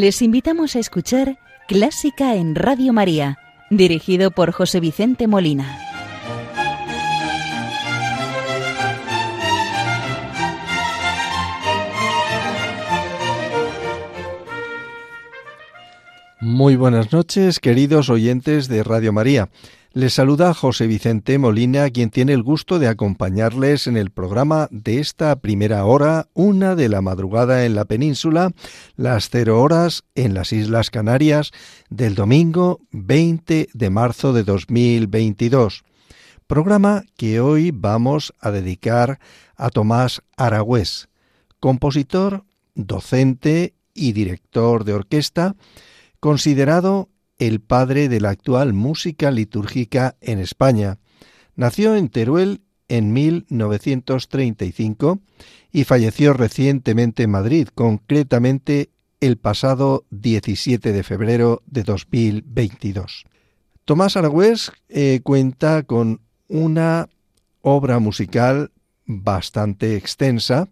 Les invitamos a escuchar Clásica en Radio María, dirigido por José Vicente Molina. Muy buenas noches, queridos oyentes de Radio María. Les saluda José Vicente Molina, quien tiene el gusto de acompañarles en el programa de esta primera hora, una de la madrugada en la península, las cero horas en las Islas Canarias, del domingo 20 de marzo de 2022. Programa que hoy vamos a dedicar a Tomás Aragüés, compositor, docente y director de orquesta, considerado el padre de la actual música litúrgica en España. Nació en Teruel en 1935 y falleció recientemente en Madrid, concretamente el pasado 17 de febrero de 2022. Tomás Aragüés eh, cuenta con una obra musical bastante extensa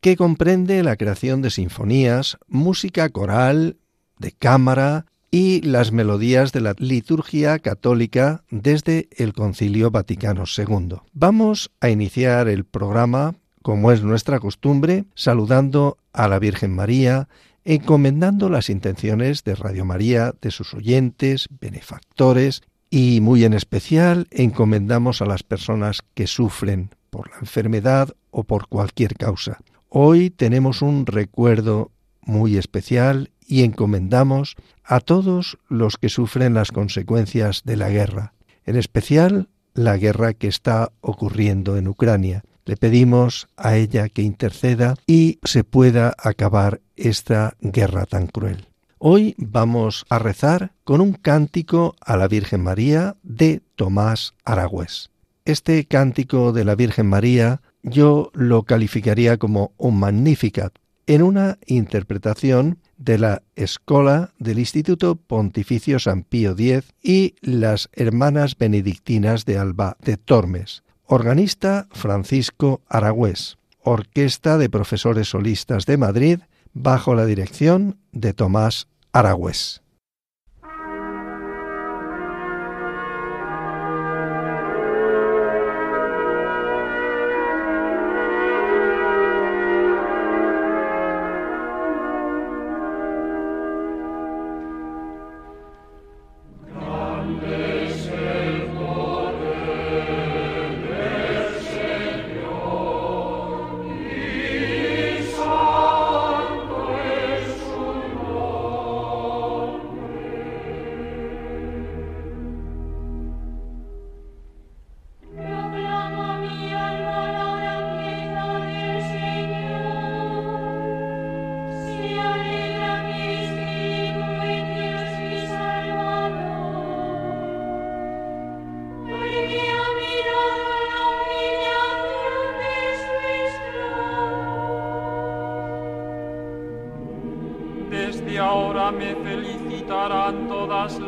que comprende la creación de sinfonías, música coral, de cámara, y las melodías de la liturgia católica desde el Concilio Vaticano II. Vamos a iniciar el programa, como es nuestra costumbre, saludando a la Virgen María, encomendando las intenciones de Radio María, de sus oyentes, benefactores y muy en especial encomendamos a las personas que sufren por la enfermedad o por cualquier causa. Hoy tenemos un recuerdo muy especial y encomendamos a todos los que sufren las consecuencias de la guerra, en especial la guerra que está ocurriendo en Ucrania. Le pedimos a ella que interceda y se pueda acabar esta guerra tan cruel. Hoy vamos a rezar con un cántico a la Virgen María de Tomás Aragüés. Este cántico de la Virgen María yo lo calificaría como un Magnificat, en una interpretación de la Escola del Instituto Pontificio San Pío X y las Hermanas Benedictinas de Alba de Tormes. Organista Francisco Aragüés. Orquesta de Profesores Solistas de Madrid bajo la dirección de Tomás Aragüés.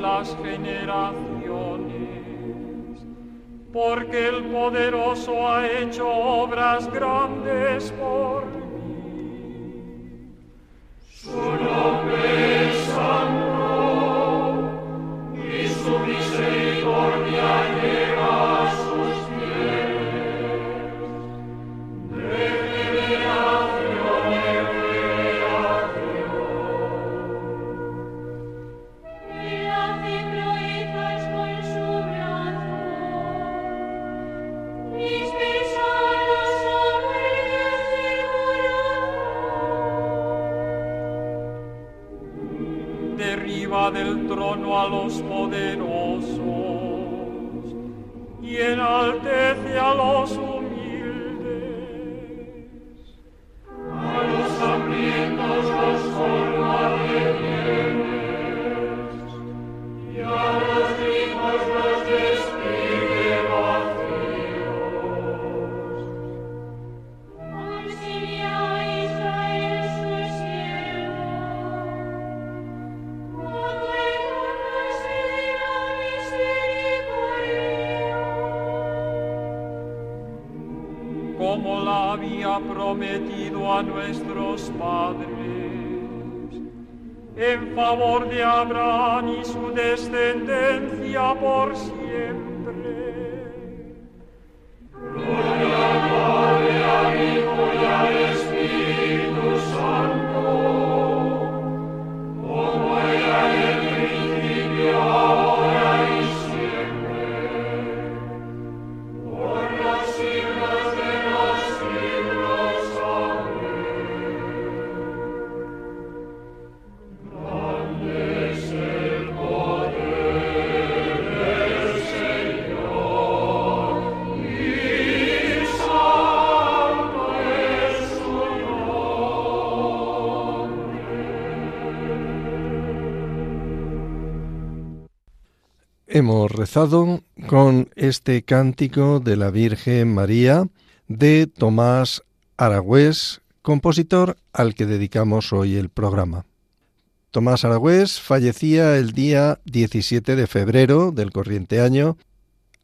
las generaciones, porque el poderoso ha hecho obras grandes prometido a nuestros padres en favor de Abraham y su descendencia por siempre. Con este cántico de la Virgen María de Tomás Aragüés, compositor al que dedicamos hoy el programa. Tomás Aragüés fallecía el día 17 de febrero del corriente año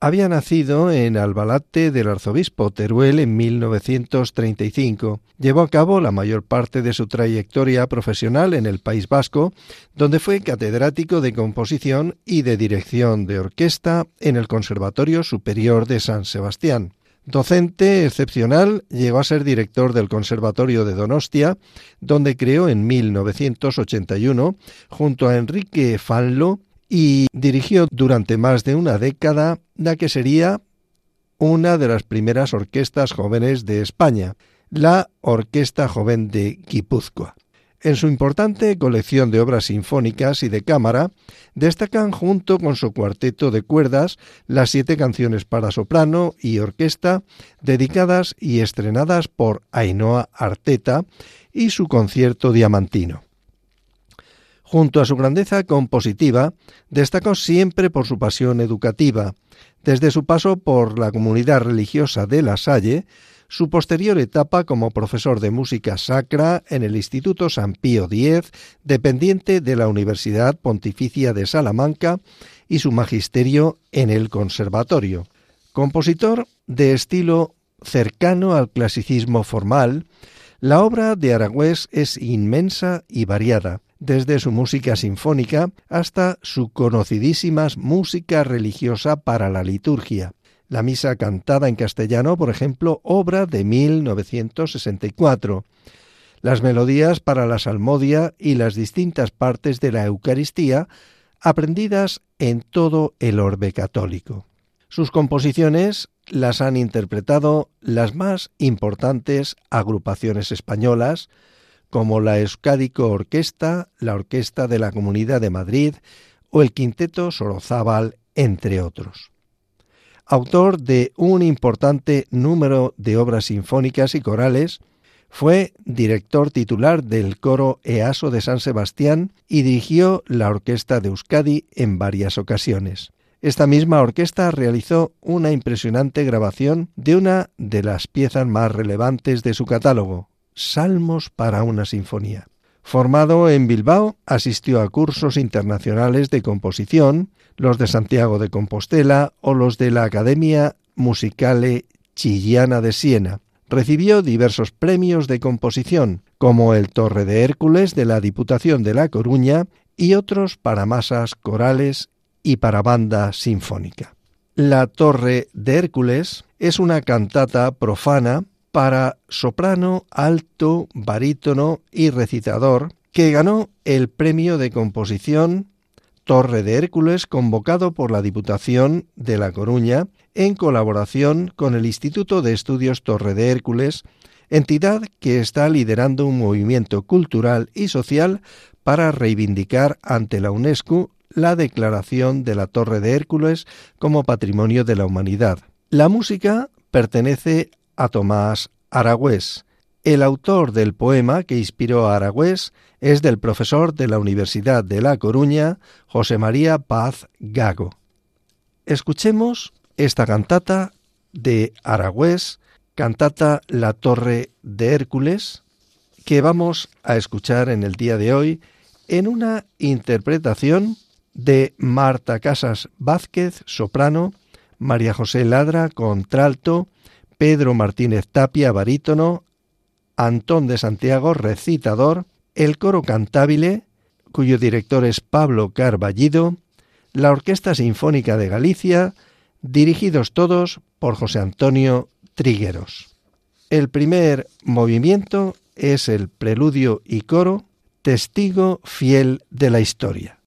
había nacido en Albalate del arzobispo Teruel en 1935. Llevó a cabo la mayor parte de su trayectoria profesional en el País Vasco, donde fue catedrático de composición y de dirección de orquesta en el Conservatorio Superior de San Sebastián. Docente excepcional, llegó a ser director del Conservatorio de Donostia, donde creó en 1981, junto a Enrique Fanlo, y dirigió durante más de una década la que sería una de las primeras orquestas jóvenes de España, la Orquesta Joven de Guipúzcoa. En su importante colección de obras sinfónicas y de cámara, destacan junto con su cuarteto de cuerdas las siete canciones para soprano y orquesta dedicadas y estrenadas por Ainhoa Arteta y su concierto diamantino. Junto a su grandeza compositiva, destacó siempre por su pasión educativa, desde su paso por la comunidad religiosa de La Salle, su posterior etapa como profesor de música sacra en el Instituto San Pío X, dependiente de la Universidad Pontificia de Salamanca, y su magisterio en el Conservatorio. Compositor de estilo cercano al clasicismo formal, la obra de Aragüés es inmensa y variada, desde su música sinfónica hasta su conocidísima música religiosa para la liturgia. La misa cantada en castellano, por ejemplo, obra de 1964. Las melodías para la salmodia y las distintas partes de la Eucaristía, aprendidas en todo el orbe católico. Sus composiciones las han interpretado las más importantes agrupaciones españolas, como la Euskadico Orquesta, la Orquesta de la Comunidad de Madrid o el Quinteto Sorozábal, entre otros. Autor de un importante número de obras sinfónicas y corales, fue director titular del coro EASO de San Sebastián y dirigió la Orquesta de Euskadi en varias ocasiones. Esta misma orquesta realizó una impresionante grabación de una de las piezas más relevantes de su catálogo, Salmos para una sinfonía. Formado en Bilbao, asistió a cursos internacionales de composición, los de Santiago de Compostela o los de la Academia Musicale Chillana de Siena. Recibió diversos premios de composición, como el Torre de Hércules de la Diputación de La Coruña y otros para masas corales y para banda sinfónica. La Torre de Hércules es una cantata profana para soprano, alto, barítono y recitador, que ganó el premio de composición Torre de Hércules convocado por la Diputación de La Coruña en colaboración con el Instituto de Estudios Torre de Hércules, entidad que está liderando un movimiento cultural y social para reivindicar ante la UNESCO la declaración de la Torre de Hércules como Patrimonio de la Humanidad. La música pertenece a Tomás Aragüés. El autor del poema que inspiró a Aragüés es del profesor de la Universidad de La Coruña, José María Paz Gago. Escuchemos esta cantata de Aragüés, cantata La Torre de Hércules, que vamos a escuchar en el día de hoy en una interpretación de Marta Casas Vázquez, soprano, María José Ladra, contralto, Pedro Martínez Tapia, barítono, Antón de Santiago, recitador, el coro cantabile, cuyo director es Pablo Carballido, la Orquesta Sinfónica de Galicia, dirigidos todos por José Antonio Trigueros. El primer movimiento es el preludio y coro, testigo fiel de la historia.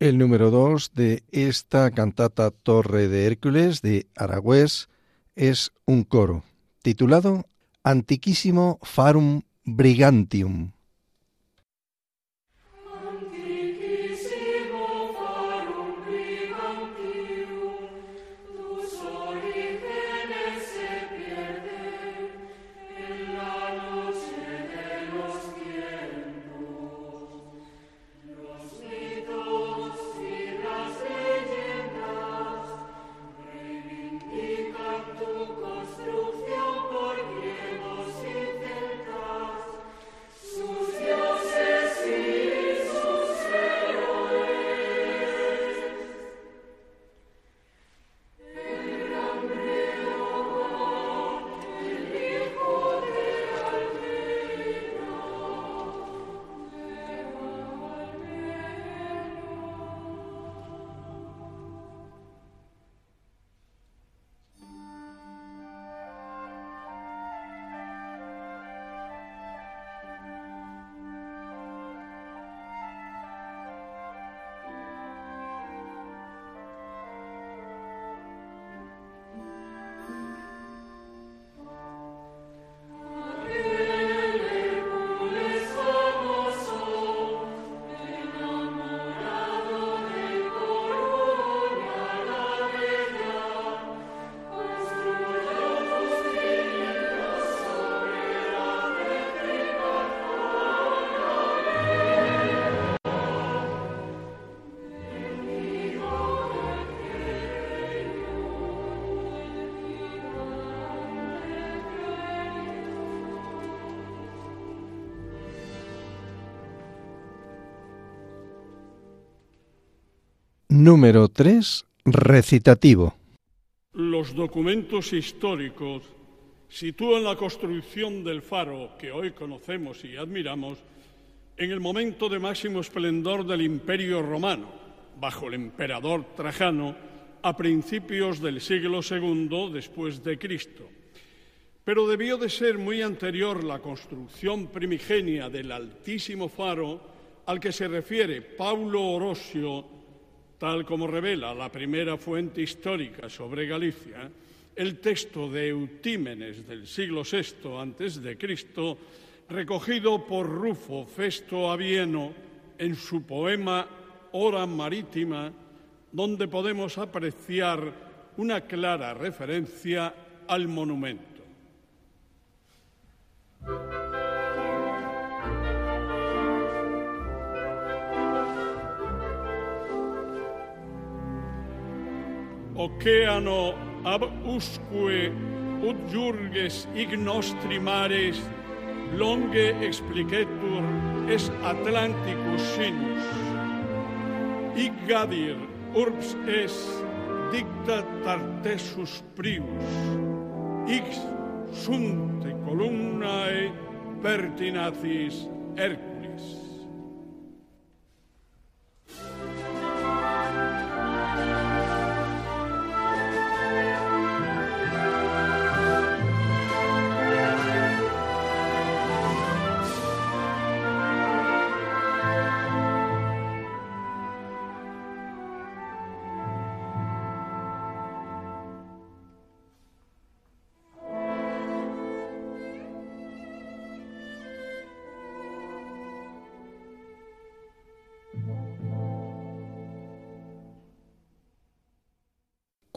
El número dos de esta cantata Torre de Hércules de Aragüés es un coro titulado Antiquísimo Farum Brigantium. Número 3. Recitativo. Los documentos históricos sitúan la construcción del faro que hoy conocemos y admiramos en el momento de máximo esplendor del Imperio Romano, bajo el emperador Trajano, a principios del siglo II después de Cristo. Pero debió de ser muy anterior la construcción primigenia del altísimo faro al que se refiere Paulo Orosio Tal como revela la primera fuente histórica sobre Galicia, el texto de Eutímenes del siglo VI a.C., recogido por Rufo Festo Avieno en su poema Hora Marítima, donde podemos apreciar una clara referencia al monumento. Oceano ab usque ut jurges ignostri mares longe explicetur es Atlanticus sinus. Ic gadir urbs es dicta tartessus prius. Ix sunte columnae pertinacis erc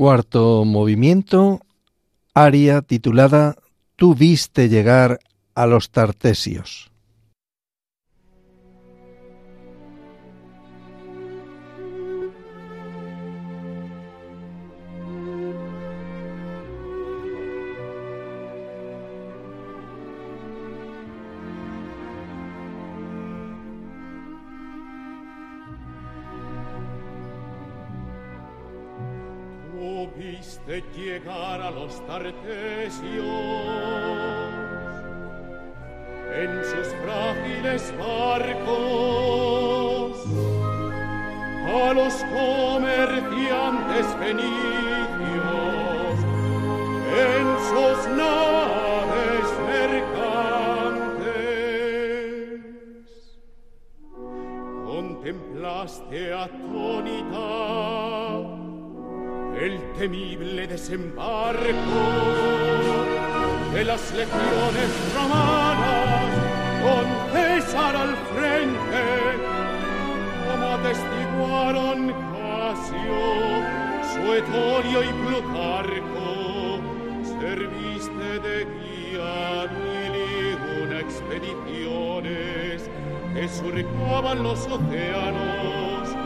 Cuarto movimiento, aria titulada Tú viste llegar a los Tartesios. Y una expediciones que surcaban los océanos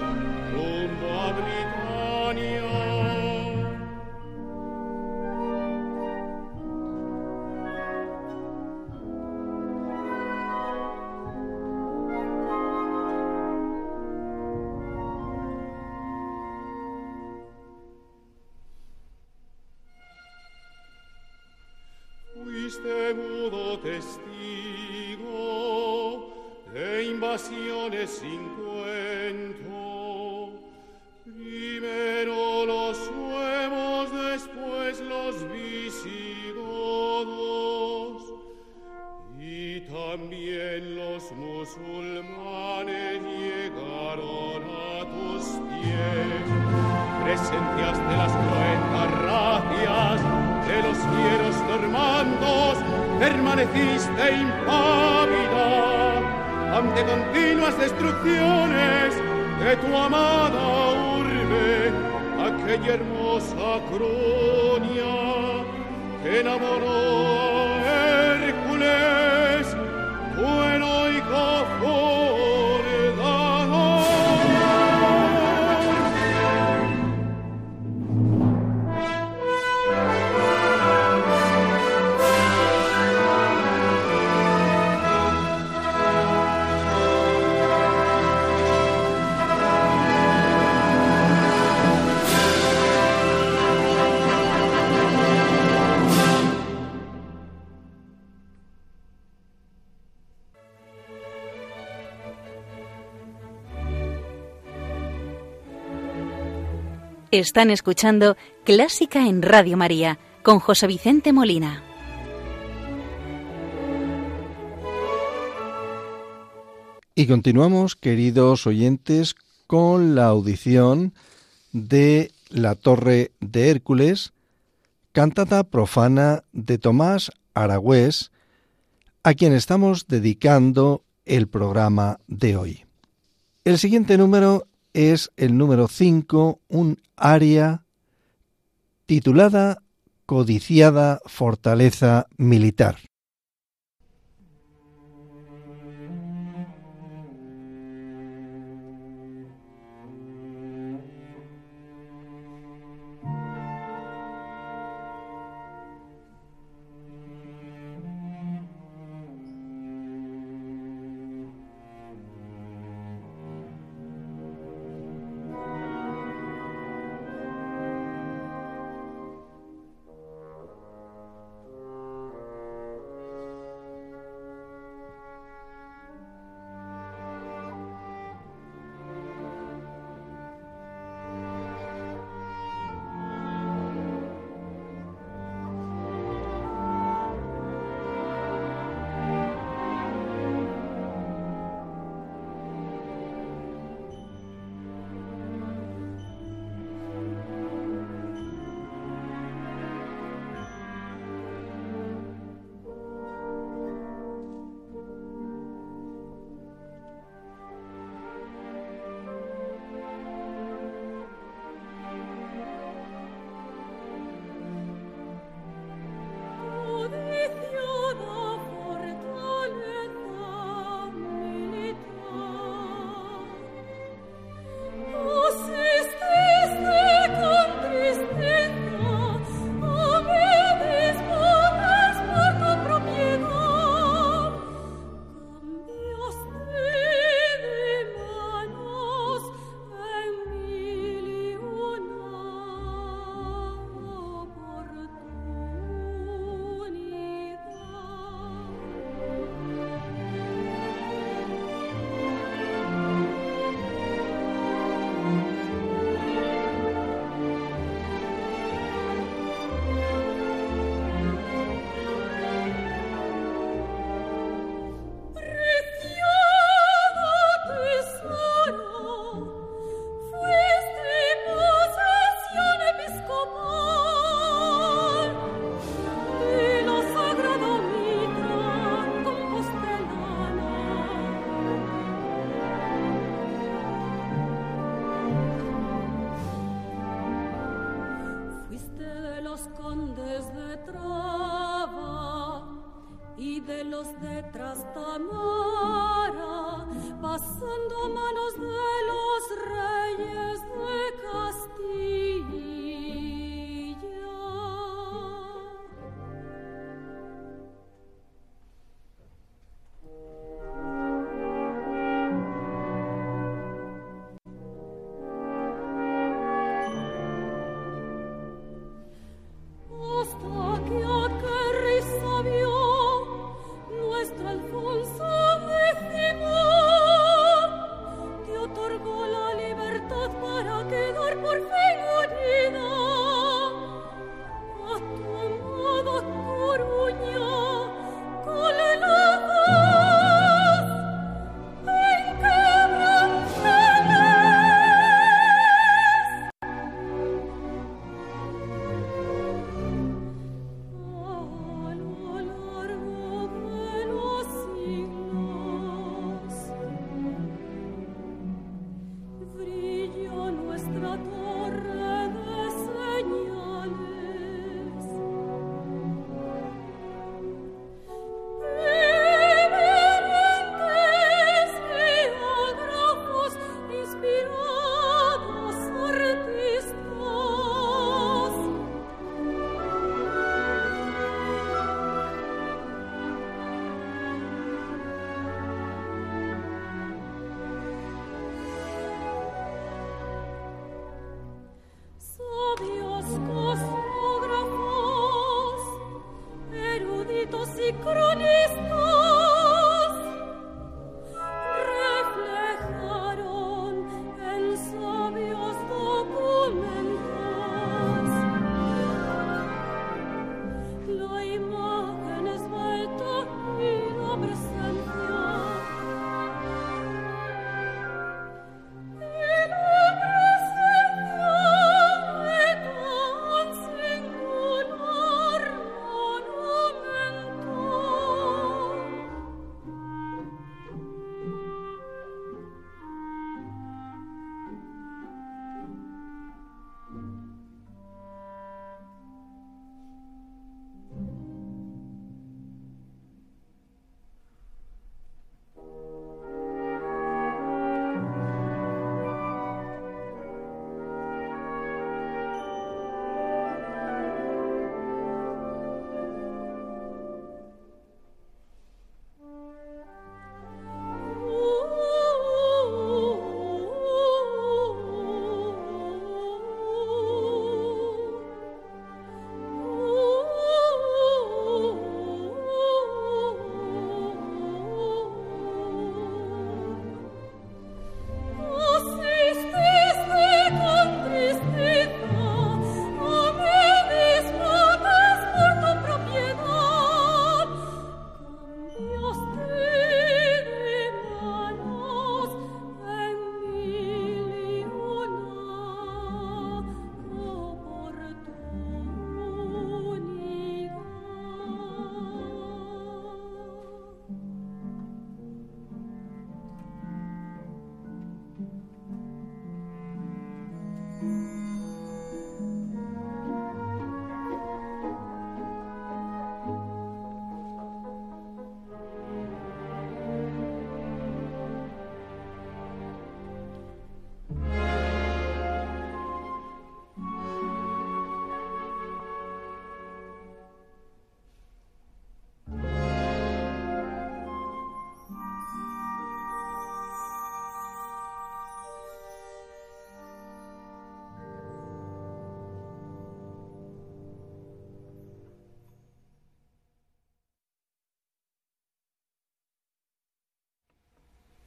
Están escuchando Clásica en Radio María con José Vicente Molina. Y continuamos, queridos oyentes, con la audición de La Torre de Hércules, cantata profana de Tomás Aragüés, a quien estamos dedicando el programa de hoy. El siguiente número es el número 5, un aria titulada Codiciada Fortaleza Militar.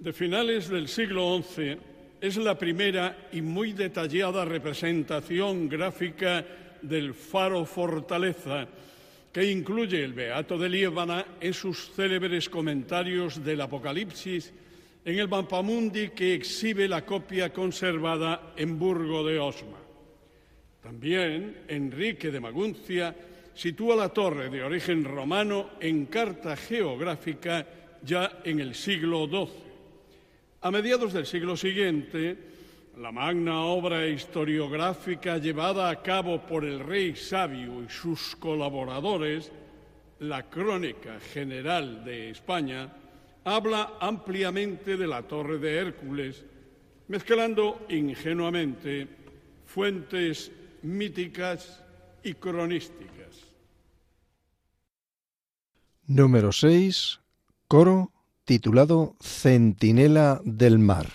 De finales del siglo XI es la primera y muy detallada representación gráfica del faro fortaleza que incluye el Beato de Liébana en sus célebres comentarios del Apocalipsis en el Mampamundi que exhibe la copia conservada en Burgo de Osma. También Enrique de Maguncia sitúa la torre de origen romano en carta geográfica ya en el siglo XII. A mediados del siglo siguiente, la magna obra historiográfica llevada a cabo por el rey sabio y sus colaboradores, la Crónica General de España, habla ampliamente de la Torre de Hércules, mezclando ingenuamente fuentes míticas y cronísticas. Número 6. Coro titulado Centinela del Mar.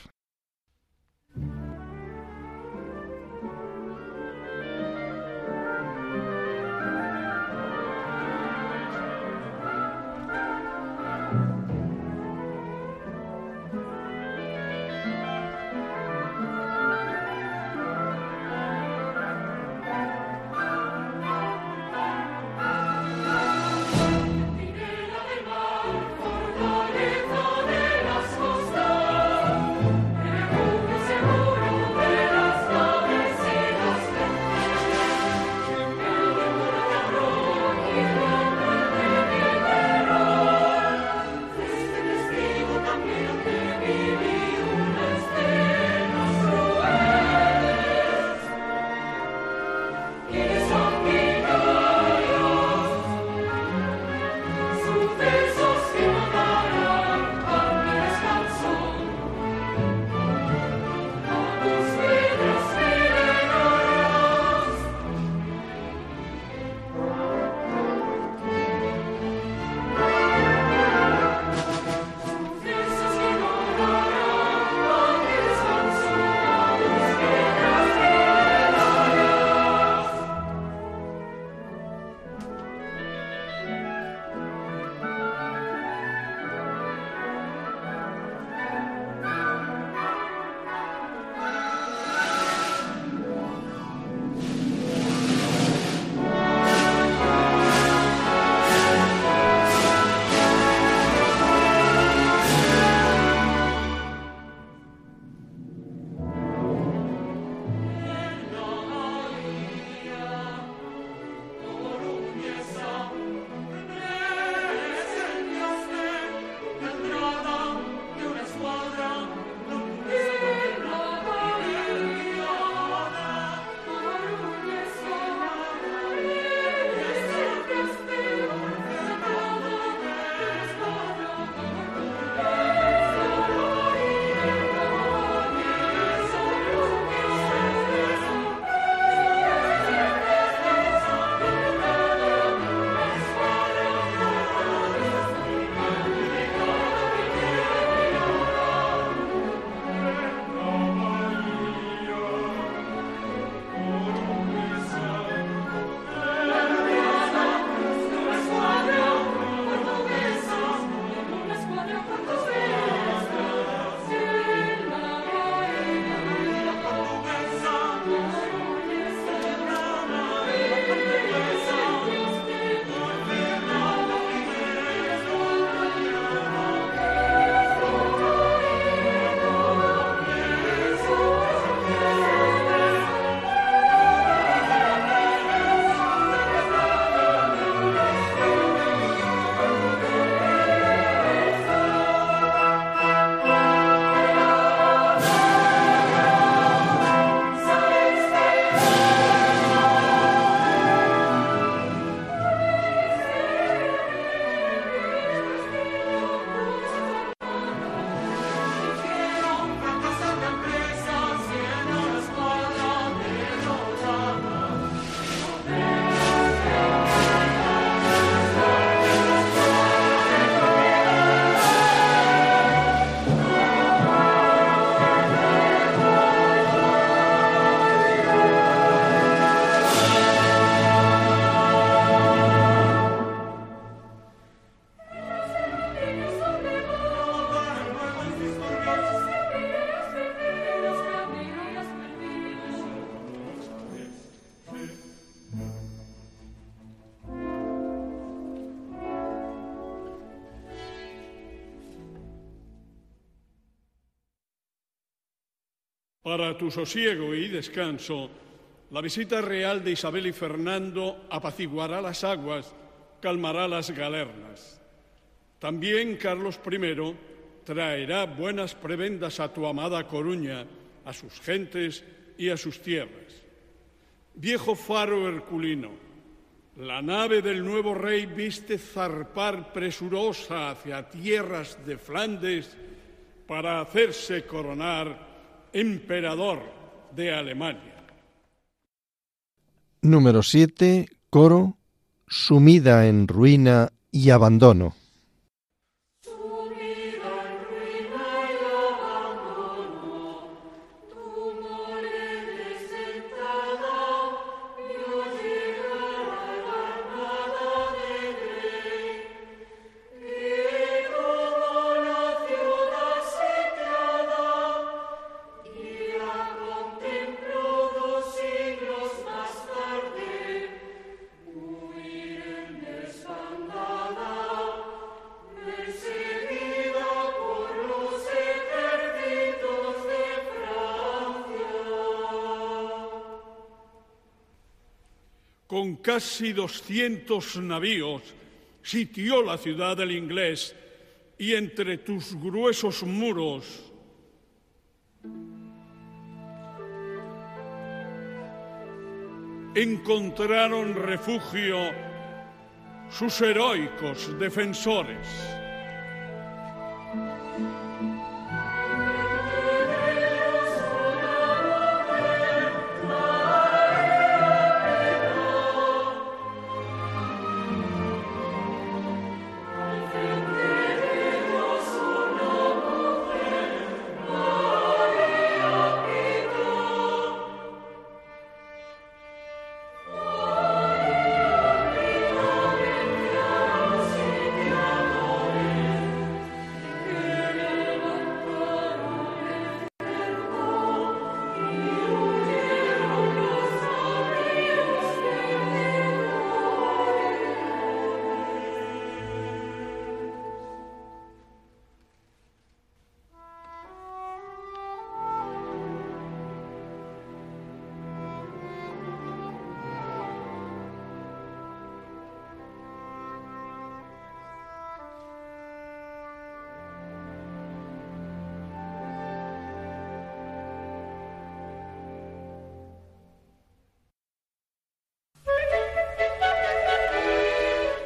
Para tu sosiego y descanso, la visita real de Isabel y Fernando apaciguará las aguas, calmará las galernas. También Carlos I traerá buenas prebendas a tu amada Coruña, a sus gentes y a sus tierras. Viejo faro herculino, La nave del nuevo rey viste zarpar presurosa hacia tierras de Flandes para hacerse coronar emperador de Alemania. Número 7. Coro. Sumida en ruina y abandono. Casi 200 navíos, sitió la ciudad del inglés y entre tus gruesos muros encontraron refugio sus heroicos defensores.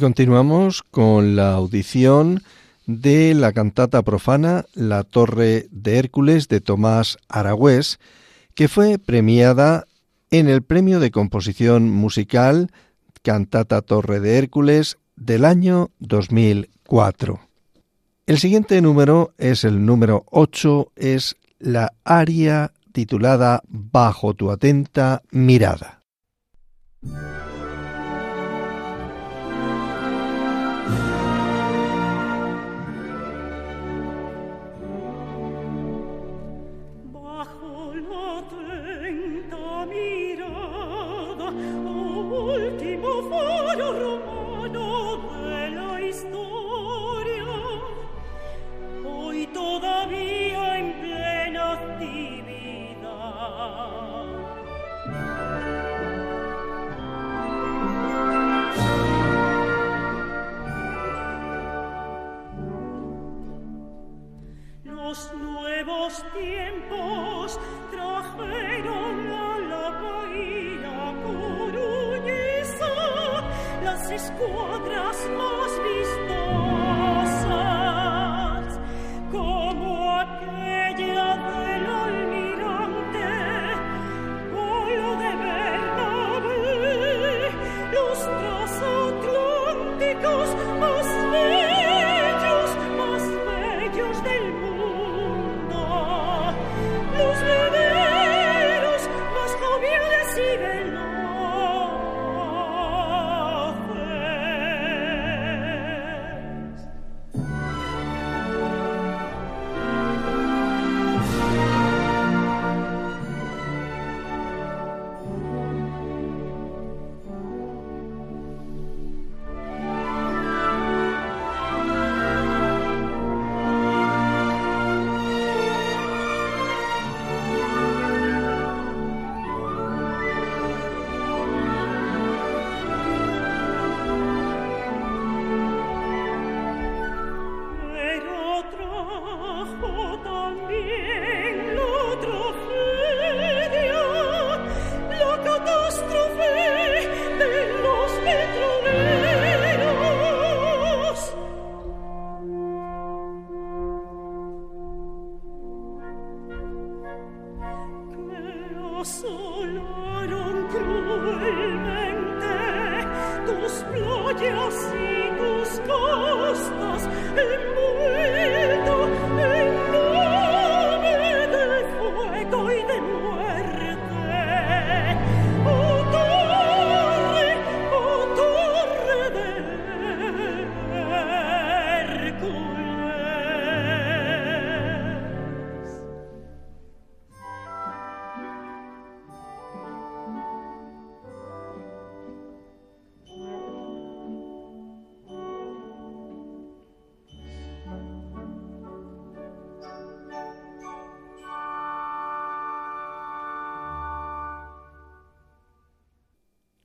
Continuamos con la audición de la cantata profana La Torre de Hércules de Tomás Aragüés, que fue premiada en el Premio de Composición Musical Cantata Torre de Hércules del año 2004. El siguiente número es el número 8, es la aria titulada Bajo tu atenta mirada. scuole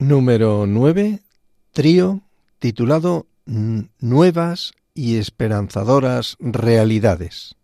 Número 9. Trío titulado Nuevas y esperanzadoras realidades.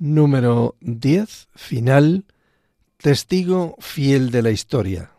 Número 10. Final. Testigo fiel de la historia.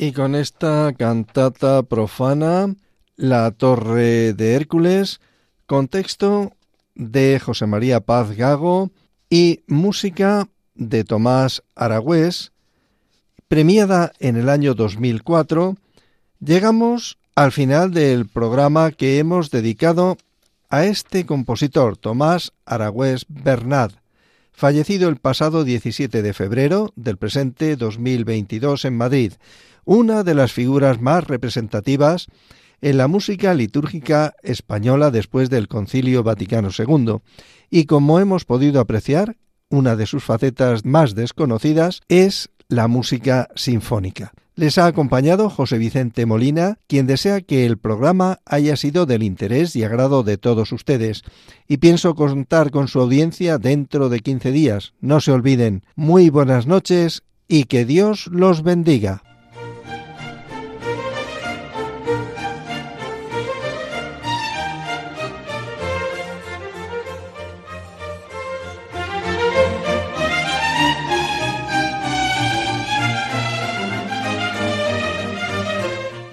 Y con esta cantata profana, La Torre de Hércules, contexto de José María Paz Gago y música de Tomás Aragüés, premiada en el año 2004, llegamos al final del programa que hemos dedicado a este compositor, Tomás Aragüés Bernat, fallecido el pasado 17 de febrero del presente 2022 en Madrid, una de las figuras más representativas en la música litúrgica española después del Concilio Vaticano II, y como hemos podido apreciar, una de sus facetas más desconocidas es la música sinfónica. Les ha acompañado José Vicente Molina, quien desea que el programa haya sido del interés y agrado de todos ustedes. Y pienso contar con su audiencia dentro de 15 días. No se olviden. Muy buenas noches y que Dios los bendiga.